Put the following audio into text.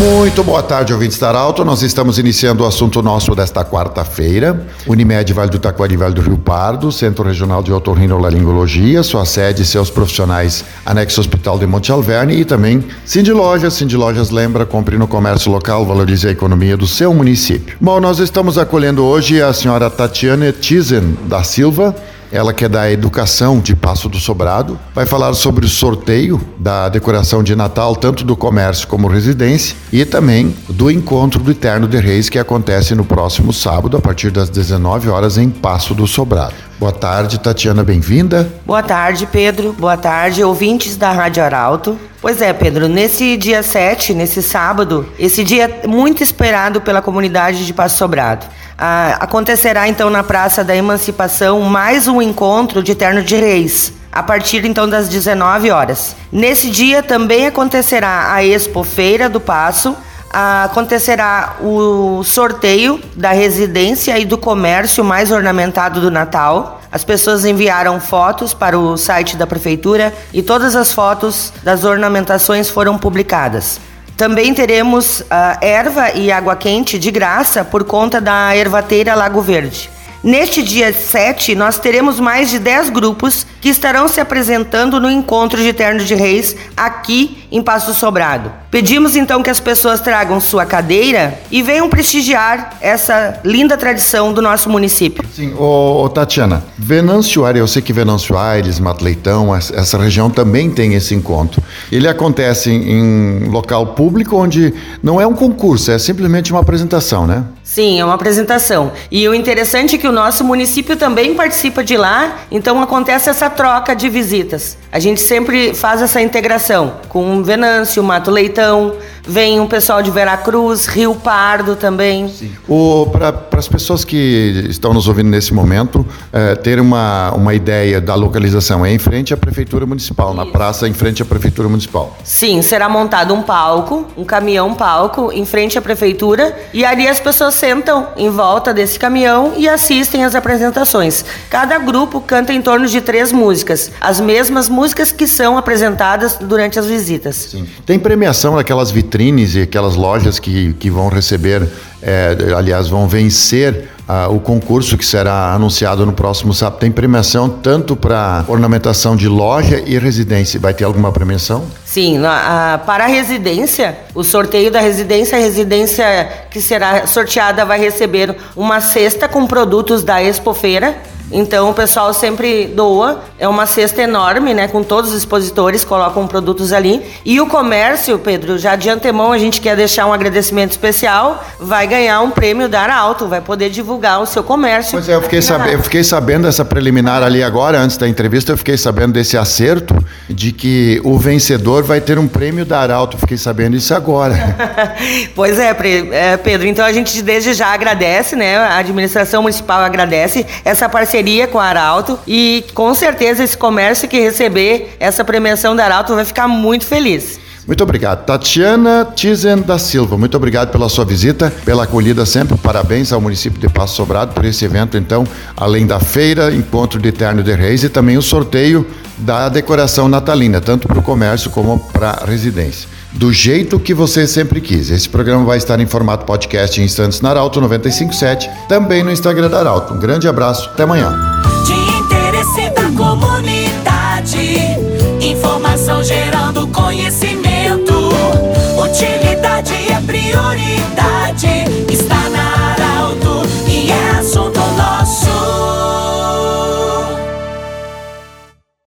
Muito boa tarde, ouvintes da Alto. Nós estamos iniciando o assunto nosso desta quarta-feira. Unimed Vale do Taquari, Vale do Rio Pardo, Centro Regional de Otorrinolaringologia, sua sede e seus profissionais, anexo Hospital de Monte Alverne e também Cindy Lojas. Cindy Lojas lembra, compre no comércio local, valorize a economia do seu município. Bom, nós estamos acolhendo hoje a senhora Tatiana Tizen da Silva, ela que é da Educação de Passo do Sobrado, vai falar sobre o sorteio da decoração de Natal, tanto do comércio como residência, e também do encontro do Eterno de Reis, que acontece no próximo sábado, a partir das 19 horas, em Passo do Sobrado. Boa tarde, Tatiana, bem-vinda. Boa tarde, Pedro. Boa tarde, ouvintes da Rádio Arauto. Pois é, Pedro, nesse dia 7, nesse sábado, esse dia muito esperado pela comunidade de Passo Sobrado. Ah, acontecerá então na Praça da Emancipação mais um encontro de Eterno de Reis, a partir então das 19 horas. Nesse dia também acontecerá a Expo Feira do Passo, acontecerá o sorteio da residência e do comércio mais ornamentado do Natal. As pessoas enviaram fotos para o site da prefeitura e todas as fotos das ornamentações foram publicadas. Também teremos uh, erva e água quente de graça por conta da ervateira Lago Verde. Neste dia 7, nós teremos mais de 10 grupos que estarão se apresentando no encontro de Terno de Reis aqui em Passo Sobrado. Pedimos então que as pessoas tragam sua cadeira e venham prestigiar essa linda tradição do nosso município. Sim, ô, ô Tatiana, Venâncio Aires, eu sei que Venâncio Aires, Mato Leitão, essa região também tem esse encontro. Ele acontece em, em local público onde não é um concurso, é simplesmente uma apresentação, né? Sim, é uma apresentação. E o interessante é que o nosso município também participa de lá, então acontece essa troca de visitas. A gente sempre faz essa integração com Venâncio, Mato Leitão, vem um pessoal de Veracruz, Rio Pardo também. Para as pessoas que estão nos ouvindo nesse momento, é, ter uma, uma ideia da localização, é em frente à Prefeitura Municipal, Isso. na praça em frente à Prefeitura Municipal. Sim, será montado um palco, um caminhão palco em frente à Prefeitura e ali as pessoas sentam em volta desse caminhão e assistem às apresentações. Cada grupo canta em torno de três músicas, as mesmas músicas que são apresentadas durante as visitas. Sim. Tem premiação naquelas vitrines e aquelas lojas que, que vão receber, é, aliás, vão vencer uh, o concurso que será anunciado no próximo sábado. Tem premiação tanto para ornamentação de loja e residência. Vai ter alguma premiação? Sim, uh, para a residência, o sorteio da residência, a residência que será sorteada vai receber uma cesta com produtos da Expofeira então o pessoal sempre doa, é uma cesta enorme, né, com todos os expositores, colocam produtos ali. E o comércio, Pedro, já de antemão a gente quer deixar um agradecimento especial, vai ganhar um prêmio da Arauto, vai poder divulgar o seu comércio. Pois é, eu fiquei, sab eu fiquei sabendo dessa preliminar ali agora, antes da entrevista, eu fiquei sabendo desse acerto de que o vencedor vai ter um prêmio da Arauto, fiquei sabendo isso agora. pois é, é, Pedro, então a gente desde já agradece, né, a administração municipal agradece essa parceria parceria com a Arauto e com certeza esse comércio que receber essa premiação da Arauto vai ficar muito feliz. Muito obrigado. Tatiana Tizen da Silva, muito obrigado pela sua visita, pela acolhida sempre. Parabéns ao município de Passo Sobrado por esse evento, então, além da feira, encontro de Eterno de Reis e também o sorteio da decoração natalina, tanto para o comércio como para a residência do jeito que você sempre quis. Esse programa vai estar em formato podcast em instantes na Arauto 957, também no Instagram da Arauto. Um grande abraço, até amanhã. De interesse da comunidade, informação gerando conhecimento, utilidade é prioridade.